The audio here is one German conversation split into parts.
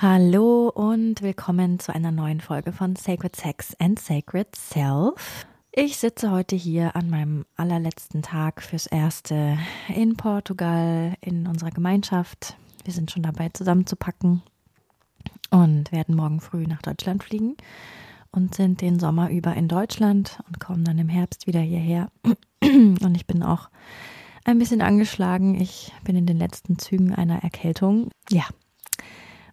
Hallo und willkommen zu einer neuen Folge von Sacred Sex and Sacred Self. Ich sitze heute hier an meinem allerletzten Tag fürs Erste in Portugal in unserer Gemeinschaft. Wir sind schon dabei zusammenzupacken und werden morgen früh nach Deutschland fliegen und sind den Sommer über in Deutschland und kommen dann im Herbst wieder hierher. Und ich bin auch ein bisschen angeschlagen. Ich bin in den letzten Zügen einer Erkältung. Ja.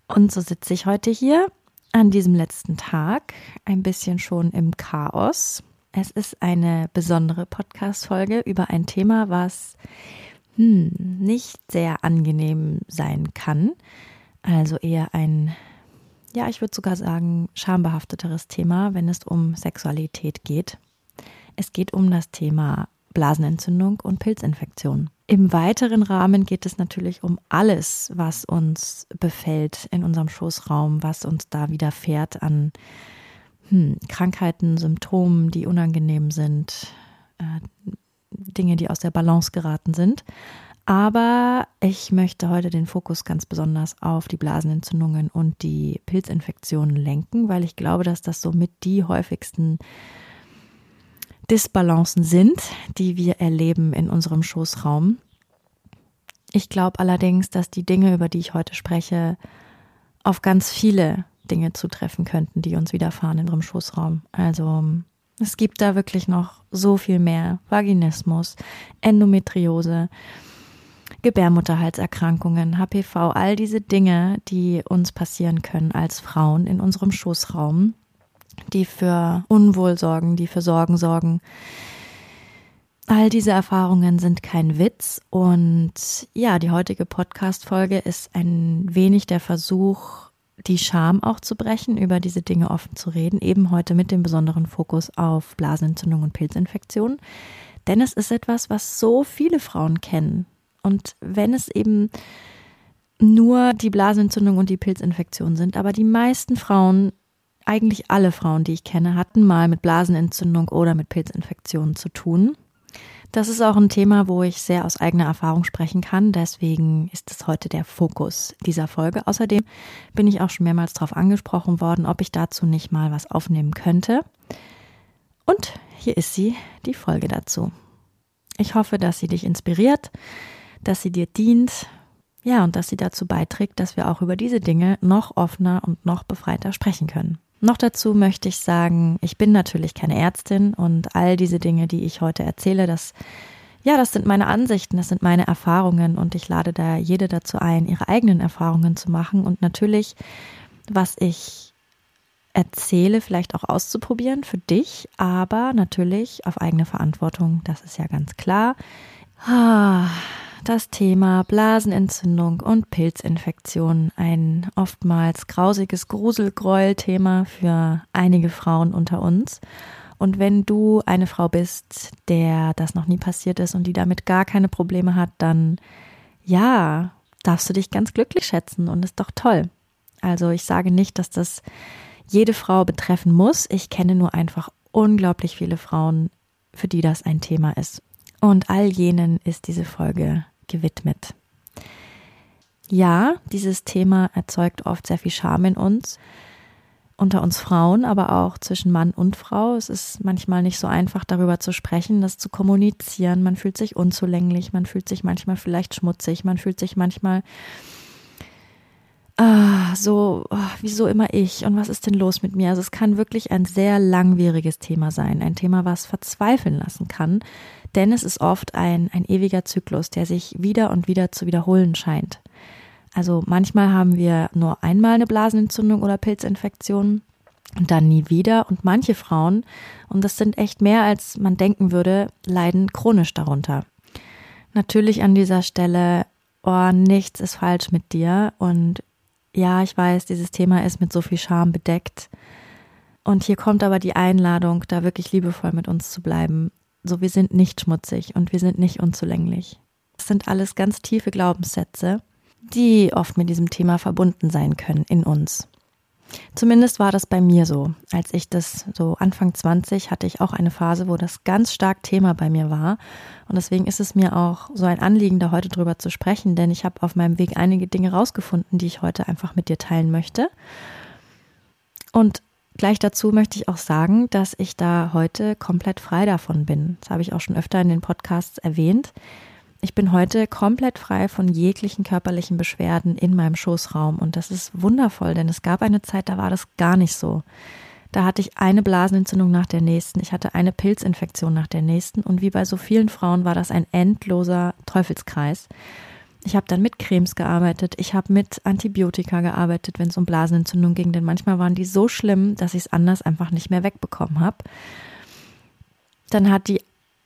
Und so sitze ich heute hier an diesem letzten Tag, ein bisschen schon im Chaos es ist eine besondere Podcast-Folge über ein Thema, was hm, nicht sehr angenehm sein kann. Also eher ein, ja, ich würde sogar sagen, schambehafteteres Thema, wenn es um Sexualität geht. Es geht um das Thema Blasenentzündung und Pilzinfektion. Im weiteren Rahmen geht es natürlich um alles, was uns befällt in unserem Schoßraum, was uns da widerfährt an hm, Krankheiten, Symptomen, die unangenehm sind, äh, Dinge, die aus der Balance geraten sind. Aber ich möchte heute den Fokus ganz besonders auf die Blasenentzündungen und die Pilzinfektionen lenken, weil ich glaube, dass das somit die häufigsten Disbalancen sind, die wir erleben in unserem Schoßraum. Ich glaube allerdings, dass die Dinge, über die ich heute spreche, auf ganz viele Dinge zutreffen könnten, die uns widerfahren in unserem Schoßraum. Also es gibt da wirklich noch so viel mehr. Vaginismus, Endometriose, Gebärmutterhalserkrankungen, HPV, all diese Dinge, die uns passieren können als Frauen in unserem Schoßraum, die für Unwohl sorgen, die für Sorgen sorgen. All diese Erfahrungen sind kein Witz und ja, die heutige Podcast-Folge ist ein wenig der Versuch, die Scham auch zu brechen, über diese Dinge offen zu reden, eben heute mit dem besonderen Fokus auf Blasenentzündung und Pilzinfektion. Denn es ist etwas, was so viele Frauen kennen. Und wenn es eben nur die Blasenentzündung und die Pilzinfektion sind, aber die meisten Frauen, eigentlich alle Frauen, die ich kenne, hatten mal mit Blasenentzündung oder mit Pilzinfektionen zu tun. Das ist auch ein Thema, wo ich sehr aus eigener Erfahrung sprechen kann. Deswegen ist es heute der Fokus dieser Folge. Außerdem bin ich auch schon mehrmals darauf angesprochen worden, ob ich dazu nicht mal was aufnehmen könnte. Und hier ist sie, die Folge dazu. Ich hoffe, dass sie dich inspiriert, dass sie dir dient, ja, und dass sie dazu beiträgt, dass wir auch über diese Dinge noch offener und noch befreiter sprechen können. Noch dazu möchte ich sagen, ich bin natürlich keine Ärztin und all diese Dinge, die ich heute erzähle, das ja, das sind meine Ansichten, das sind meine Erfahrungen und ich lade da jede dazu ein, ihre eigenen Erfahrungen zu machen und natürlich, was ich erzähle, vielleicht auch auszuprobieren für dich, aber natürlich auf eigene Verantwortung, das ist ja ganz klar. Ah, das Thema Blasenentzündung und Pilzinfektion, ein oftmals grausiges Gruselgräuel-Thema für einige Frauen unter uns. Und wenn du eine Frau bist, der das noch nie passiert ist und die damit gar keine Probleme hat, dann ja, darfst du dich ganz glücklich schätzen und ist doch toll. Also ich sage nicht, dass das jede Frau betreffen muss. Ich kenne nur einfach unglaublich viele Frauen, für die das ein Thema ist. Und all jenen ist diese Folge gewidmet. Ja, dieses Thema erzeugt oft sehr viel Scham in uns, unter uns Frauen, aber auch zwischen Mann und Frau. Es ist manchmal nicht so einfach, darüber zu sprechen, das zu kommunizieren. Man fühlt sich unzulänglich, man fühlt sich manchmal vielleicht schmutzig, man fühlt sich manchmal ah, so, oh, wieso immer ich und was ist denn los mit mir? Also es kann wirklich ein sehr langwieriges Thema sein, ein Thema, was verzweifeln lassen kann, denn es ist oft ein, ein ewiger Zyklus, der sich wieder und wieder zu wiederholen scheint. Also manchmal haben wir nur einmal eine Blasenentzündung oder Pilzinfektion und dann nie wieder. Und manche Frauen, und das sind echt mehr als man denken würde, leiden chronisch darunter. Natürlich an dieser Stelle oh, nichts ist falsch mit dir. Und ja, ich weiß, dieses Thema ist mit so viel Scham bedeckt. Und hier kommt aber die Einladung, da wirklich liebevoll mit uns zu bleiben. So, wir sind nicht schmutzig und wir sind nicht unzulänglich. Das sind alles ganz tiefe Glaubenssätze, die oft mit diesem Thema verbunden sein können in uns. Zumindest war das bei mir so. Als ich das so Anfang 20 hatte ich auch eine Phase, wo das ganz stark Thema bei mir war. Und deswegen ist es mir auch so ein Anliegen, da heute drüber zu sprechen, denn ich habe auf meinem Weg einige Dinge rausgefunden, die ich heute einfach mit dir teilen möchte. Und gleich dazu möchte ich auch sagen, dass ich da heute komplett frei davon bin. Das habe ich auch schon öfter in den Podcasts erwähnt. Ich bin heute komplett frei von jeglichen körperlichen Beschwerden in meinem Schoßraum und das ist wundervoll, denn es gab eine Zeit, da war das gar nicht so. Da hatte ich eine Blasenentzündung nach der nächsten, ich hatte eine Pilzinfektion nach der nächsten und wie bei so vielen Frauen war das ein endloser Teufelskreis. Ich habe dann mit Cremes gearbeitet, ich habe mit Antibiotika gearbeitet, wenn es um Blasenentzündung ging, denn manchmal waren die so schlimm, dass ich es anders einfach nicht mehr wegbekommen habe. Dann hat die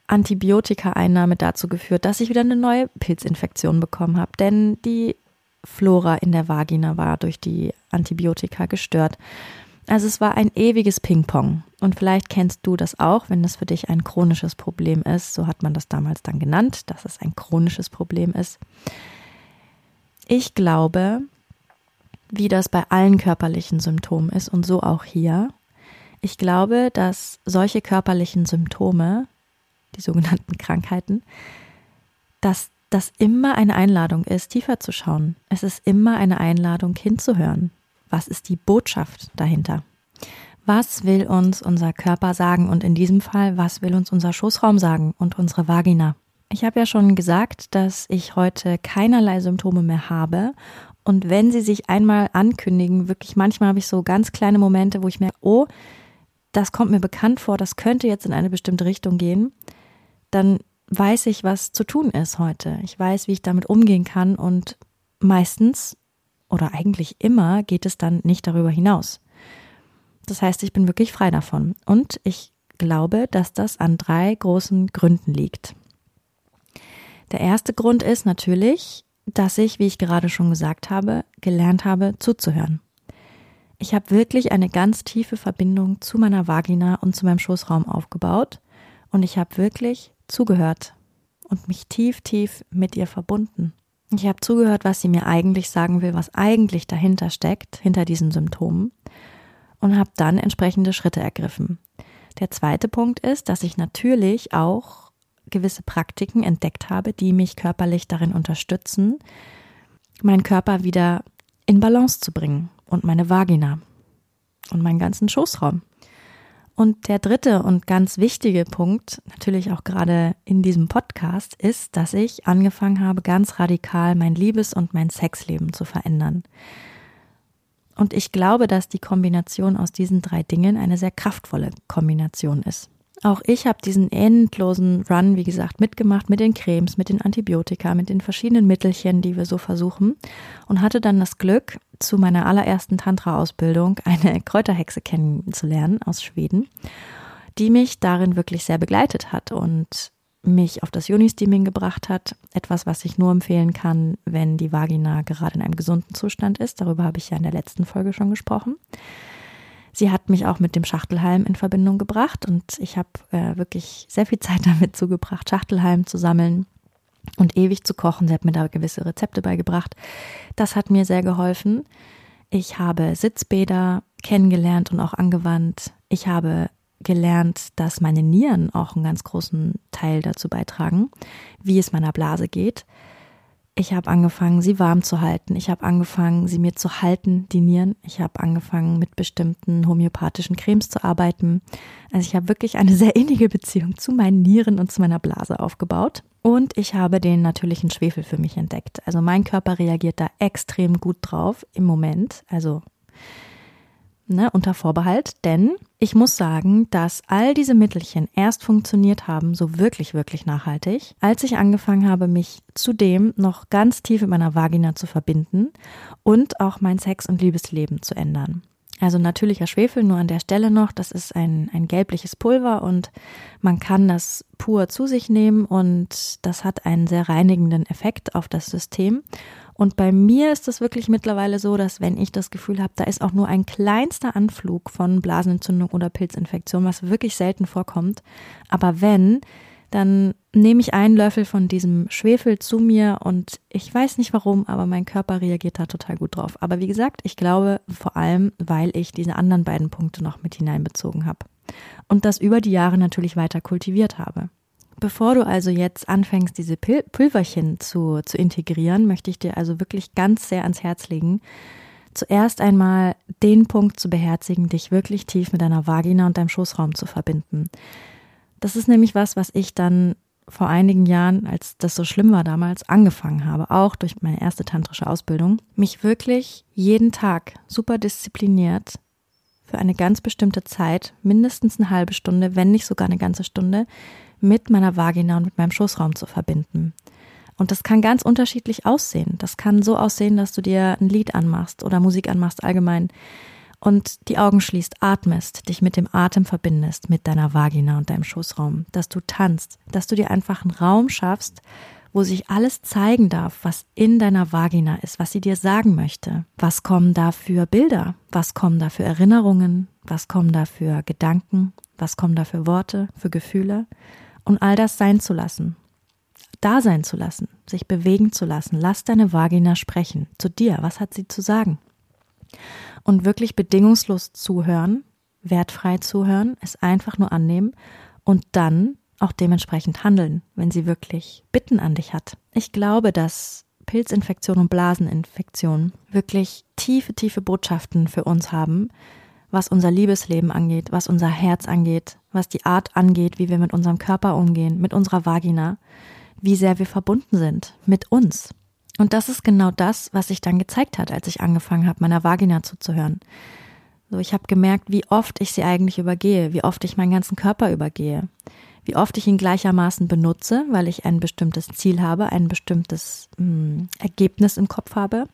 Antibiotika-Einnahme dazu geführt, dass ich wieder eine neue Pilzinfektion bekommen habe, denn die Flora in der Vagina war durch die Antibiotika gestört. Also es war ein ewiges Ping-Pong. Und vielleicht kennst du das auch, wenn das für dich ein chronisches Problem ist. So hat man das damals dann genannt, dass es ein chronisches Problem ist. Ich glaube, wie das bei allen körperlichen Symptomen ist und so auch hier, ich glaube, dass solche körperlichen Symptome die sogenannten Krankheiten, dass das immer eine Einladung ist, tiefer zu schauen. Es ist immer eine Einladung, hinzuhören. Was ist die Botschaft dahinter? Was will uns unser Körper sagen und in diesem Fall, was will uns unser Schoßraum sagen und unsere Vagina? Ich habe ja schon gesagt, dass ich heute keinerlei Symptome mehr habe und wenn sie sich einmal ankündigen, wirklich manchmal habe ich so ganz kleine Momente, wo ich merke, oh, das kommt mir bekannt vor, das könnte jetzt in eine bestimmte Richtung gehen dann weiß ich, was zu tun ist heute. Ich weiß, wie ich damit umgehen kann und meistens oder eigentlich immer geht es dann nicht darüber hinaus. Das heißt, ich bin wirklich frei davon und ich glaube, dass das an drei großen Gründen liegt. Der erste Grund ist natürlich, dass ich, wie ich gerade schon gesagt habe, gelernt habe zuzuhören. Ich habe wirklich eine ganz tiefe Verbindung zu meiner Vagina und zu meinem Schoßraum aufgebaut und ich habe wirklich zugehört und mich tief, tief mit ihr verbunden. Ich habe zugehört, was sie mir eigentlich sagen will, was eigentlich dahinter steckt, hinter diesen Symptomen, und habe dann entsprechende Schritte ergriffen. Der zweite Punkt ist, dass ich natürlich auch gewisse Praktiken entdeckt habe, die mich körperlich darin unterstützen, meinen Körper wieder in Balance zu bringen und meine Vagina und meinen ganzen Schoßraum. Und der dritte und ganz wichtige Punkt, natürlich auch gerade in diesem Podcast, ist, dass ich angefangen habe, ganz radikal mein Liebes- und mein Sexleben zu verändern. Und ich glaube, dass die Kombination aus diesen drei Dingen eine sehr kraftvolle Kombination ist. Auch ich habe diesen endlosen Run, wie gesagt, mitgemacht mit den Cremes, mit den Antibiotika, mit den verschiedenen Mittelchen, die wir so versuchen und hatte dann das Glück, zu meiner allerersten Tantra-Ausbildung eine Kräuterhexe kennenzulernen aus Schweden, die mich darin wirklich sehr begleitet hat und mich auf das Juni-Steaming gebracht hat. Etwas, was ich nur empfehlen kann, wenn die Vagina gerade in einem gesunden Zustand ist. Darüber habe ich ja in der letzten Folge schon gesprochen. Sie hat mich auch mit dem Schachtelhalm in Verbindung gebracht und ich habe äh, wirklich sehr viel Zeit damit zugebracht, Schachtelhalm zu sammeln und ewig zu kochen. Sie hat mir da gewisse Rezepte beigebracht. Das hat mir sehr geholfen. Ich habe Sitzbäder kennengelernt und auch angewandt. Ich habe gelernt, dass meine Nieren auch einen ganz großen Teil dazu beitragen, wie es meiner Blase geht. Ich habe angefangen, sie warm zu halten. Ich habe angefangen, sie mir zu halten, die Nieren. Ich habe angefangen, mit bestimmten homöopathischen Cremes zu arbeiten. Also ich habe wirklich eine sehr innige Beziehung zu meinen Nieren und zu meiner Blase aufgebaut. Und ich habe den natürlichen Schwefel für mich entdeckt. Also mein Körper reagiert da extrem gut drauf im Moment. Also ne, unter Vorbehalt, denn ich muss sagen, dass all diese Mittelchen erst funktioniert haben, so wirklich, wirklich nachhaltig, als ich angefangen habe, mich zudem noch ganz tief in meiner Vagina zu verbinden und auch mein Sex- und Liebesleben zu ändern. Also natürlicher Schwefel nur an der Stelle noch. Das ist ein, ein gelbliches Pulver und man kann das pur zu sich nehmen und das hat einen sehr reinigenden Effekt auf das System. Und bei mir ist es wirklich mittlerweile so, dass wenn ich das Gefühl habe, da ist auch nur ein kleinster Anflug von Blasenentzündung oder Pilzinfektion, was wirklich selten vorkommt, aber wenn, dann nehme ich einen Löffel von diesem Schwefel zu mir und ich weiß nicht warum, aber mein Körper reagiert da total gut drauf. Aber wie gesagt, ich glaube vor allem, weil ich diese anderen beiden Punkte noch mit hineinbezogen habe und das über die Jahre natürlich weiter kultiviert habe. Bevor du also jetzt anfängst, diese Pul Pulverchen zu, zu integrieren, möchte ich dir also wirklich ganz sehr ans Herz legen, zuerst einmal den Punkt zu beherzigen, dich wirklich tief mit deiner Vagina und deinem Schoßraum zu verbinden. Das ist nämlich was, was ich dann vor einigen Jahren, als das so schlimm war damals, angefangen habe, auch durch meine erste tantrische Ausbildung, mich wirklich jeden Tag super diszipliniert für eine ganz bestimmte Zeit, mindestens eine halbe Stunde, wenn nicht sogar eine ganze Stunde, mit meiner Vagina und mit meinem Schoßraum zu verbinden. Und das kann ganz unterschiedlich aussehen. Das kann so aussehen, dass du dir ein Lied anmachst oder Musik anmachst allgemein und die Augen schließt, atmest, dich mit dem Atem verbindest, mit deiner Vagina und deinem Schoßraum, dass du tanzt, dass du dir einfach einen Raum schaffst, wo sich alles zeigen darf, was in deiner Vagina ist, was sie dir sagen möchte. Was kommen da für Bilder? Was kommen da für Erinnerungen? Was kommen da für Gedanken? Was kommen da für Worte, für Gefühle? Und all das sein zu lassen. Da sein zu lassen, sich bewegen zu lassen. Lass deine Vagina sprechen. Zu dir. Was hat sie zu sagen? und wirklich bedingungslos zuhören, wertfrei zuhören, es einfach nur annehmen und dann auch dementsprechend handeln, wenn sie wirklich Bitten an dich hat. Ich glaube, dass Pilzinfektion und Blaseninfektion wirklich tiefe, tiefe Botschaften für uns haben, was unser Liebesleben angeht, was unser Herz angeht, was die Art angeht, wie wir mit unserem Körper umgehen, mit unserer Vagina, wie sehr wir verbunden sind mit uns. Und das ist genau das, was sich dann gezeigt hat, als ich angefangen habe, meiner Vagina zuzuhören. So, ich habe gemerkt, wie oft ich sie eigentlich übergehe, wie oft ich meinen ganzen Körper übergehe, wie oft ich ihn gleichermaßen benutze, weil ich ein bestimmtes Ziel habe, ein bestimmtes mh, hm, Ergebnis im Kopf habe.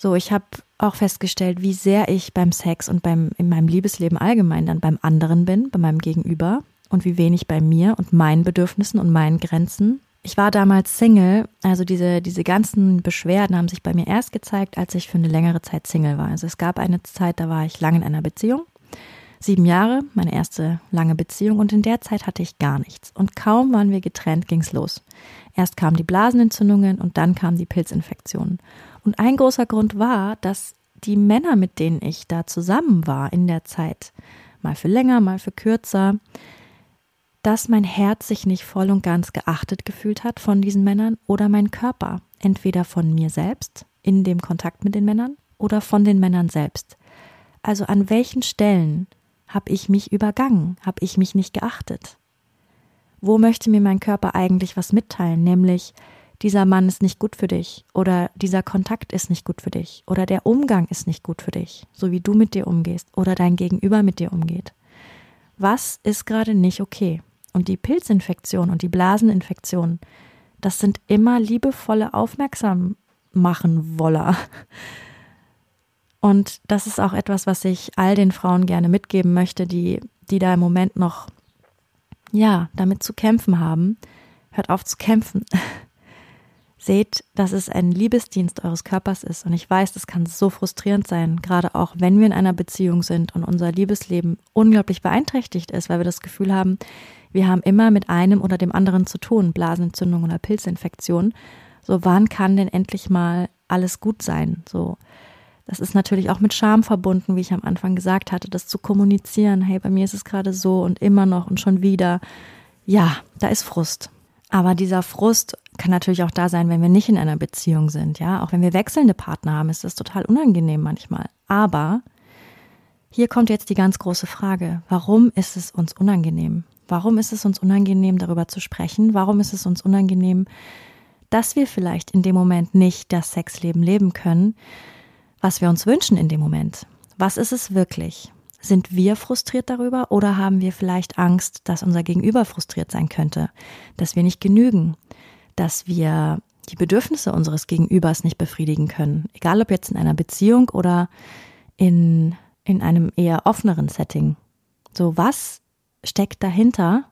So, ich habe auch festgestellt, wie sehr ich beim Sex und beim in meinem Liebesleben allgemein dann beim anderen bin, bei meinem Gegenüber und wie wenig bei mir und meinen Bedürfnissen und meinen Grenzen ich war damals Single, also diese, diese ganzen Beschwerden haben sich bei mir erst gezeigt, als ich für eine längere Zeit Single war. Also es gab eine Zeit, da war ich lange in einer Beziehung. Sieben Jahre, meine erste lange Beziehung und in der Zeit hatte ich gar nichts. Und kaum waren wir getrennt, ging's los. Erst kamen die Blasenentzündungen und dann kamen die Pilzinfektionen. Und ein großer Grund war, dass die Männer, mit denen ich da zusammen war in der Zeit, mal für länger, mal für kürzer, dass mein Herz sich nicht voll und ganz geachtet gefühlt hat von diesen Männern oder mein Körper, entweder von mir selbst in dem Kontakt mit den Männern oder von den Männern selbst. Also an welchen Stellen habe ich mich übergangen, habe ich mich nicht geachtet? Wo möchte mir mein Körper eigentlich was mitteilen, nämlich dieser Mann ist nicht gut für dich oder dieser Kontakt ist nicht gut für dich oder der Umgang ist nicht gut für dich, so wie du mit dir umgehst oder dein Gegenüber mit dir umgeht. Was ist gerade nicht okay? Und die Pilzinfektion und die Blaseninfektion, das sind immer liebevolle Aufmerksam machen Woller. Und das ist auch etwas, was ich all den Frauen gerne mitgeben möchte, die, die da im Moment noch, ja, damit zu kämpfen haben. Hört auf zu kämpfen. Seht, dass es ein Liebesdienst eures Körpers ist. Und ich weiß, das kann so frustrierend sein, gerade auch wenn wir in einer Beziehung sind und unser Liebesleben unglaublich beeinträchtigt ist, weil wir das Gefühl haben, wir haben immer mit einem oder dem anderen zu tun, Blasenentzündung oder Pilzinfektion. So, wann kann denn endlich mal alles gut sein? So, das ist natürlich auch mit Scham verbunden, wie ich am Anfang gesagt hatte, das zu kommunizieren. Hey, bei mir ist es gerade so und immer noch und schon wieder. Ja, da ist Frust. Aber dieser Frust kann natürlich auch da sein, wenn wir nicht in einer Beziehung sind. Ja, auch wenn wir wechselnde Partner haben, ist das total unangenehm manchmal. Aber hier kommt jetzt die ganz große Frage. Warum ist es uns unangenehm? Warum ist es uns unangenehm, darüber zu sprechen? Warum ist es uns unangenehm, dass wir vielleicht in dem Moment nicht das Sexleben leben können, was wir uns wünschen in dem Moment? Was ist es wirklich? Sind wir frustriert darüber oder haben wir vielleicht Angst, dass unser Gegenüber frustriert sein könnte, dass wir nicht genügen, dass wir die Bedürfnisse unseres Gegenübers nicht befriedigen können, egal ob jetzt in einer Beziehung oder in, in einem eher offeneren Setting. So, was steckt dahinter?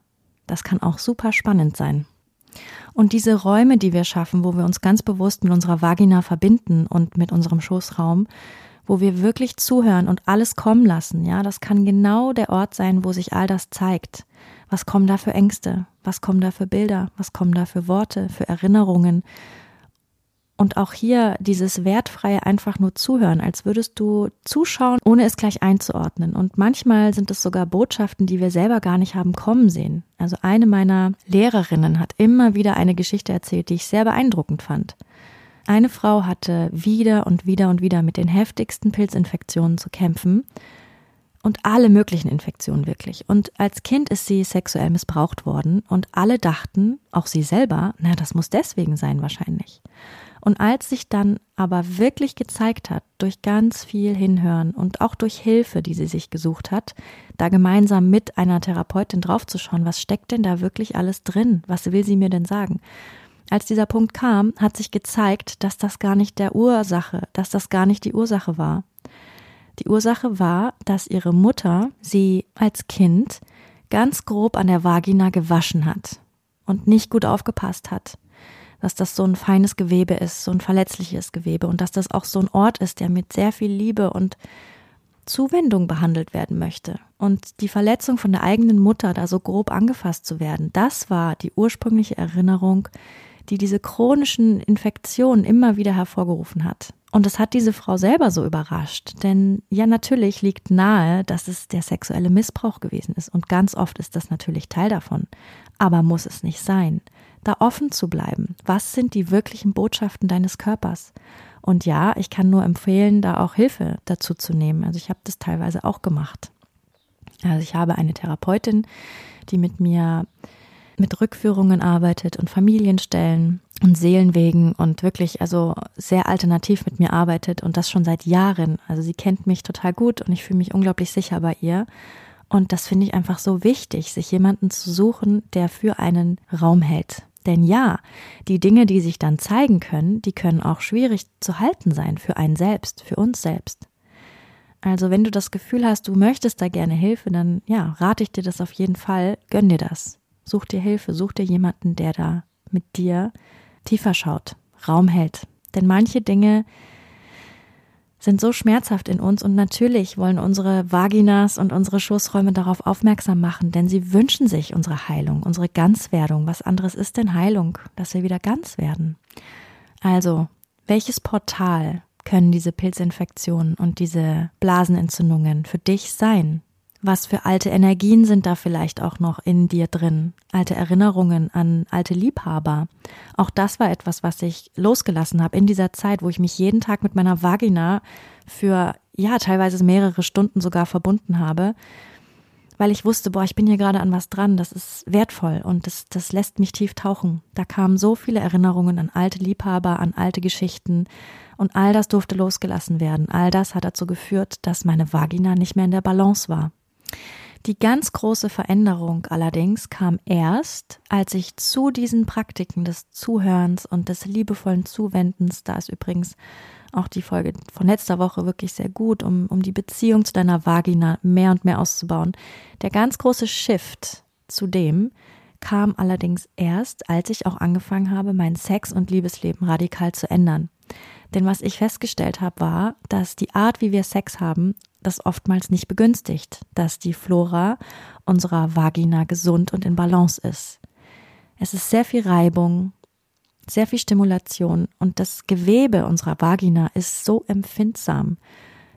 Das kann auch super spannend sein. Und diese Räume, die wir schaffen, wo wir uns ganz bewusst mit unserer Vagina verbinden und mit unserem Schoßraum, wo wir wirklich zuhören und alles kommen lassen, ja, das kann genau der Ort sein, wo sich all das zeigt. Was kommen da für Ängste? Was kommen da für Bilder? Was kommen da für Worte, für Erinnerungen? Und auch hier dieses wertfreie einfach nur zuhören, als würdest du zuschauen, ohne es gleich einzuordnen. Und manchmal sind es sogar Botschaften, die wir selber gar nicht haben kommen sehen. Also eine meiner Lehrerinnen hat immer wieder eine Geschichte erzählt, die ich sehr beeindruckend fand. Eine Frau hatte wieder und wieder und wieder mit den heftigsten Pilzinfektionen zu kämpfen und alle möglichen Infektionen wirklich. Und als Kind ist sie sexuell missbraucht worden und alle dachten, auch sie selber, na, das muss deswegen sein wahrscheinlich. Und als sich dann aber wirklich gezeigt hat, durch ganz viel Hinhören und auch durch Hilfe, die sie sich gesucht hat, da gemeinsam mit einer Therapeutin draufzuschauen, was steckt denn da wirklich alles drin? Was will sie mir denn sagen? Als dieser Punkt kam, hat sich gezeigt, dass das gar nicht der Ursache, dass das gar nicht die Ursache war. Die Ursache war, dass ihre Mutter sie als Kind ganz grob an der Vagina gewaschen hat und nicht gut aufgepasst hat dass das so ein feines Gewebe ist, so ein verletzliches Gewebe und dass das auch so ein Ort ist, der mit sehr viel Liebe und Zuwendung behandelt werden möchte. Und die Verletzung von der eigenen Mutter, da so grob angefasst zu werden, das war die ursprüngliche Erinnerung, die diese chronischen Infektionen immer wieder hervorgerufen hat. Und es hat diese Frau selber so überrascht, denn ja natürlich liegt nahe, dass es der sexuelle Missbrauch gewesen ist und ganz oft ist das natürlich Teil davon, aber muss es nicht sein da offen zu bleiben. Was sind die wirklichen Botschaften deines Körpers? Und ja, ich kann nur empfehlen, da auch Hilfe dazu zu nehmen. Also ich habe das teilweise auch gemacht. Also ich habe eine Therapeutin, die mit mir mit Rückführungen arbeitet und Familienstellen und Seelenwegen und wirklich also sehr alternativ mit mir arbeitet und das schon seit Jahren. Also sie kennt mich total gut und ich fühle mich unglaublich sicher bei ihr. Und das finde ich einfach so wichtig, sich jemanden zu suchen, der für einen Raum hält, denn ja, die Dinge, die sich dann zeigen können, die können auch schwierig zu halten sein für einen selbst, für uns selbst. Also wenn du das Gefühl hast, du möchtest da gerne Hilfe, dann ja, rate ich dir das auf jeden Fall, gönn dir das. Such dir Hilfe, such dir jemanden, der da mit dir tiefer schaut, Raum hält. Denn manche Dinge, sind so schmerzhaft in uns und natürlich wollen unsere Vaginas und unsere Schoßräume darauf aufmerksam machen, denn sie wünschen sich unsere Heilung, unsere Ganzwerdung. Was anderes ist denn Heilung, dass wir wieder ganz werden? Also, welches Portal können diese Pilzinfektionen und diese Blasenentzündungen für dich sein? Was für alte Energien sind da vielleicht auch noch in dir drin? Alte Erinnerungen an alte Liebhaber. Auch das war etwas, was ich losgelassen habe in dieser Zeit, wo ich mich jeden Tag mit meiner Vagina für, ja, teilweise mehrere Stunden sogar verbunden habe, weil ich wusste, boah, ich bin hier gerade an was dran, das ist wertvoll und das, das lässt mich tief tauchen. Da kamen so viele Erinnerungen an alte Liebhaber, an alte Geschichten und all das durfte losgelassen werden. All das hat dazu geführt, dass meine Vagina nicht mehr in der Balance war. Die ganz große Veränderung allerdings kam erst, als ich zu diesen Praktiken des Zuhörens und des liebevollen Zuwendens, da ist übrigens auch die Folge von letzter Woche wirklich sehr gut, um, um die Beziehung zu deiner Vagina mehr und mehr auszubauen. Der ganz große Shift zu dem kam allerdings erst, als ich auch angefangen habe, mein Sex- und Liebesleben radikal zu ändern. Denn was ich festgestellt habe, war, dass die Art, wie wir Sex haben, das oftmals nicht begünstigt, dass die Flora unserer Vagina gesund und in Balance ist. Es ist sehr viel Reibung, sehr viel Stimulation und das Gewebe unserer Vagina ist so empfindsam.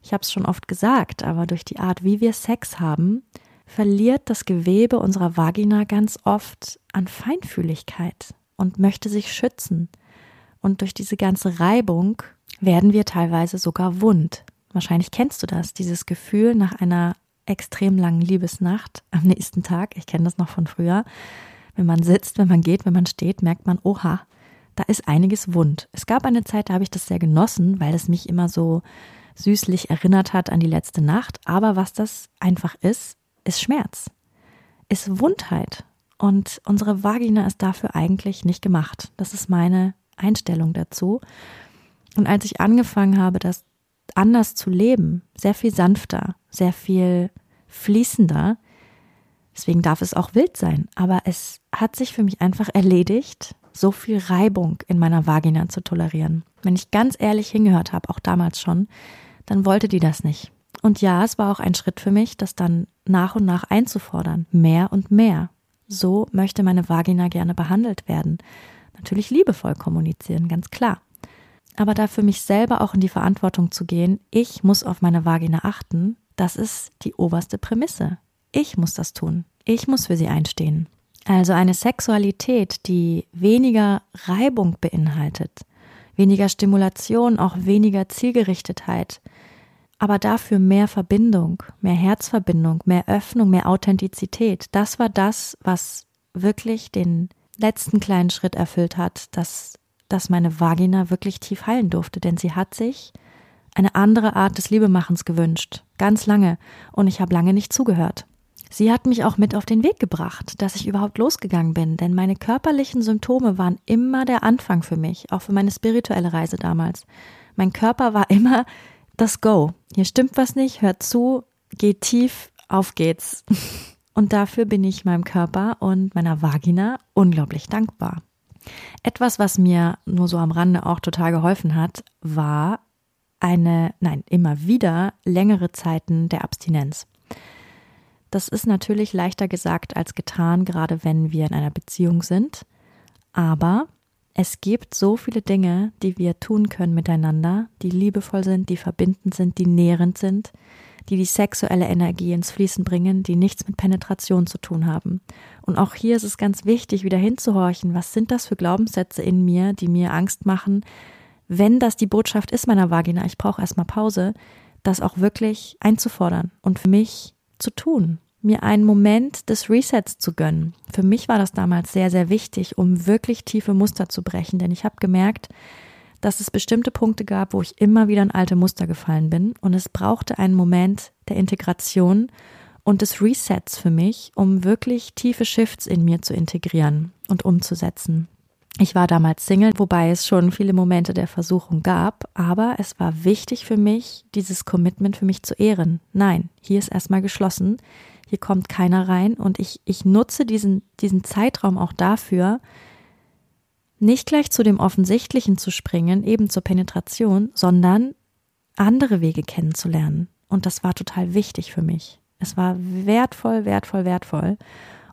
Ich habe es schon oft gesagt, aber durch die Art, wie wir Sex haben, verliert das Gewebe unserer Vagina ganz oft an Feinfühligkeit und möchte sich schützen. Und durch diese ganze Reibung werden wir teilweise sogar wund. Wahrscheinlich kennst du das, dieses Gefühl nach einer extrem langen Liebesnacht am nächsten Tag. Ich kenne das noch von früher. Wenn man sitzt, wenn man geht, wenn man steht, merkt man, oha, da ist einiges wund. Es gab eine Zeit, da habe ich das sehr genossen, weil es mich immer so süßlich erinnert hat an die letzte Nacht. Aber was das einfach ist, ist Schmerz, ist Wundheit. Und unsere Vagina ist dafür eigentlich nicht gemacht. Das ist meine Einstellung dazu. Und als ich angefangen habe, das anders zu leben, sehr viel sanfter, sehr viel fließender. Deswegen darf es auch wild sein. Aber es hat sich für mich einfach erledigt, so viel Reibung in meiner Vagina zu tolerieren. Wenn ich ganz ehrlich hingehört habe, auch damals schon, dann wollte die das nicht. Und ja, es war auch ein Schritt für mich, das dann nach und nach einzufordern. Mehr und mehr. So möchte meine Vagina gerne behandelt werden. Natürlich liebevoll kommunizieren, ganz klar. Aber da für mich selber auch in die Verantwortung zu gehen, ich muss auf meine Vagina achten, das ist die oberste Prämisse. Ich muss das tun. Ich muss für sie einstehen. Also eine Sexualität, die weniger Reibung beinhaltet, weniger Stimulation, auch weniger Zielgerichtetheit, aber dafür mehr Verbindung, mehr Herzverbindung, mehr Öffnung, mehr Authentizität. Das war das, was wirklich den letzten kleinen Schritt erfüllt hat, dass, dass meine Vagina wirklich tief heilen durfte, denn sie hat sich eine andere Art des Liebemachens gewünscht, ganz lange, und ich habe lange nicht zugehört. Sie hat mich auch mit auf den Weg gebracht, dass ich überhaupt losgegangen bin, denn meine körperlichen Symptome waren immer der Anfang für mich, auch für meine spirituelle Reise damals. Mein Körper war immer das Go. Hier stimmt was nicht, hört zu, geht tief, auf geht's. Und dafür bin ich meinem Körper und meiner Vagina unglaublich dankbar. Etwas, was mir nur so am Rande auch total geholfen hat, war eine, nein, immer wieder längere Zeiten der Abstinenz. Das ist natürlich leichter gesagt als getan, gerade wenn wir in einer Beziehung sind. Aber es gibt so viele Dinge, die wir tun können miteinander, die liebevoll sind, die verbindend sind, die nährend sind, die die sexuelle Energie ins Fließen bringen, die nichts mit Penetration zu tun haben. Und auch hier ist es ganz wichtig, wieder hinzuhorchen, was sind das für Glaubenssätze in mir, die mir Angst machen, wenn das die Botschaft ist meiner Vagina, ich brauche erstmal Pause, das auch wirklich einzufordern und für mich zu tun mir einen Moment des Resets zu gönnen. Für mich war das damals sehr, sehr wichtig, um wirklich tiefe Muster zu brechen, denn ich habe gemerkt, dass es bestimmte Punkte gab, wo ich immer wieder in alte Muster gefallen bin und es brauchte einen Moment der Integration und des Resets für mich, um wirklich tiefe Shifts in mir zu integrieren und umzusetzen. Ich war damals Single, wobei es schon viele Momente der Versuchung gab, aber es war wichtig für mich, dieses Commitment für mich zu ehren. Nein, hier ist erstmal geschlossen hier kommt keiner rein und ich, ich nutze diesen, diesen Zeitraum auch dafür, nicht gleich zu dem Offensichtlichen zu springen, eben zur Penetration, sondern andere Wege kennenzulernen. Und das war total wichtig für mich. Es war wertvoll, wertvoll, wertvoll.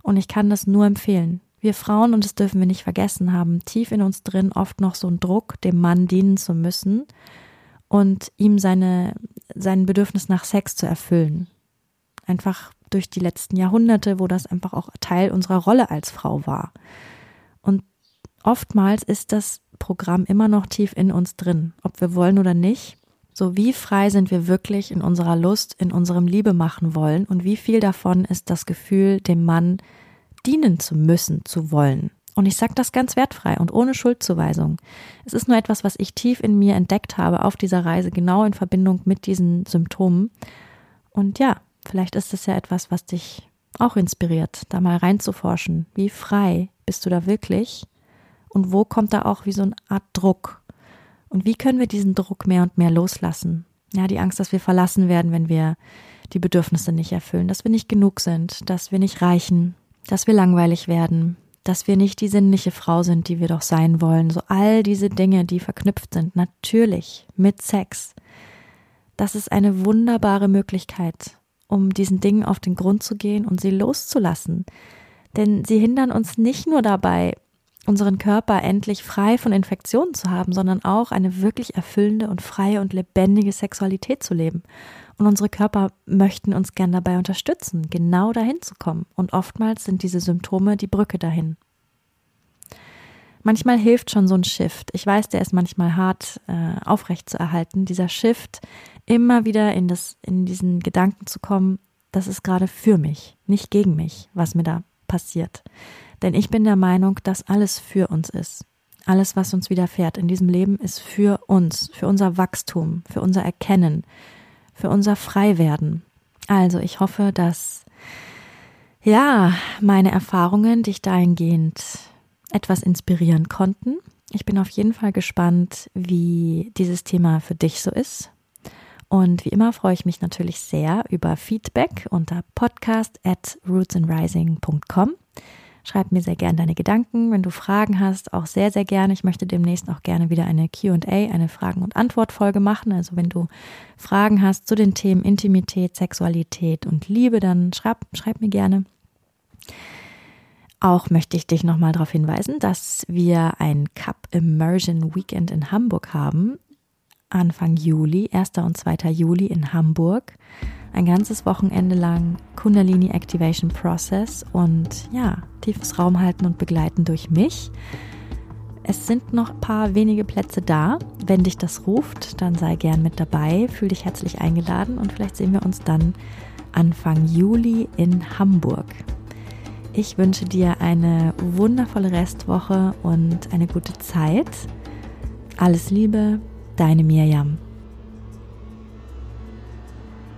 Und ich kann das nur empfehlen. Wir Frauen, und das dürfen wir nicht vergessen, haben tief in uns drin oft noch so einen Druck, dem Mann dienen zu müssen und ihm seine, sein Bedürfnis nach Sex zu erfüllen. Einfach durch die letzten Jahrhunderte, wo das einfach auch Teil unserer Rolle als Frau war. Oftmals ist das Programm immer noch tief in uns drin, ob wir wollen oder nicht. So wie frei sind wir wirklich in unserer Lust, in unserem Liebe machen wollen und wie viel davon ist das Gefühl, dem Mann dienen zu müssen, zu wollen. Und ich sage das ganz wertfrei und ohne Schuldzuweisung. Es ist nur etwas, was ich tief in mir entdeckt habe auf dieser Reise, genau in Verbindung mit diesen Symptomen. Und ja, Vielleicht ist es ja etwas, was dich auch inspiriert, da mal reinzuforschen. Wie frei bist du da wirklich? Und wo kommt da auch wie so eine Art Druck? Und wie können wir diesen Druck mehr und mehr loslassen? Ja, die Angst, dass wir verlassen werden, wenn wir die Bedürfnisse nicht erfüllen, dass wir nicht genug sind, dass wir nicht reichen, dass wir langweilig werden, dass wir nicht die sinnliche Frau sind, die wir doch sein wollen. So all diese Dinge, die verknüpft sind, natürlich mit Sex. Das ist eine wunderbare Möglichkeit, um diesen Dingen auf den Grund zu gehen und sie loszulassen. Denn sie hindern uns nicht nur dabei, unseren Körper endlich frei von Infektionen zu haben, sondern auch eine wirklich erfüllende und freie und lebendige Sexualität zu leben. Und unsere Körper möchten uns gern dabei unterstützen, genau dahin zu kommen. Und oftmals sind diese Symptome die Brücke dahin. Manchmal hilft schon so ein Shift. Ich weiß, der ist manchmal hart äh, aufrecht zu erhalten. Dieser Shift immer wieder in das, in diesen Gedanken zu kommen, das ist gerade für mich, nicht gegen mich, was mir da passiert. Denn ich bin der Meinung, dass alles für uns ist. Alles, was uns widerfährt in diesem Leben, ist für uns, für unser Wachstum, für unser Erkennen, für unser Freiwerden. Also ich hoffe, dass ja, meine Erfahrungen dich dahingehend etwas inspirieren konnten. Ich bin auf jeden Fall gespannt, wie dieses Thema für dich so ist. Und wie immer freue ich mich natürlich sehr über Feedback unter podcast at rootsandrising.com. Schreib mir sehr gerne deine Gedanken. Wenn du Fragen hast, auch sehr, sehr gerne. Ich möchte demnächst auch gerne wieder eine QA, eine Fragen- und Antwort-Folge machen. Also wenn du Fragen hast zu den Themen Intimität, Sexualität und Liebe, dann schreib, schreib mir gerne. Auch möchte ich dich nochmal darauf hinweisen, dass wir ein Cup Immersion Weekend in Hamburg haben. Anfang Juli, 1. und 2. Juli in Hamburg ein ganzes Wochenende lang Kundalini Activation Process und ja, tiefes Raum halten und begleiten durch mich. Es sind noch ein paar wenige Plätze da. Wenn dich das ruft, dann sei gern mit dabei. Fühl dich herzlich eingeladen und vielleicht sehen wir uns dann Anfang Juli in Hamburg. Ich wünsche dir eine wundervolle Restwoche und eine gute Zeit. Alles Liebe, deine Mirjam.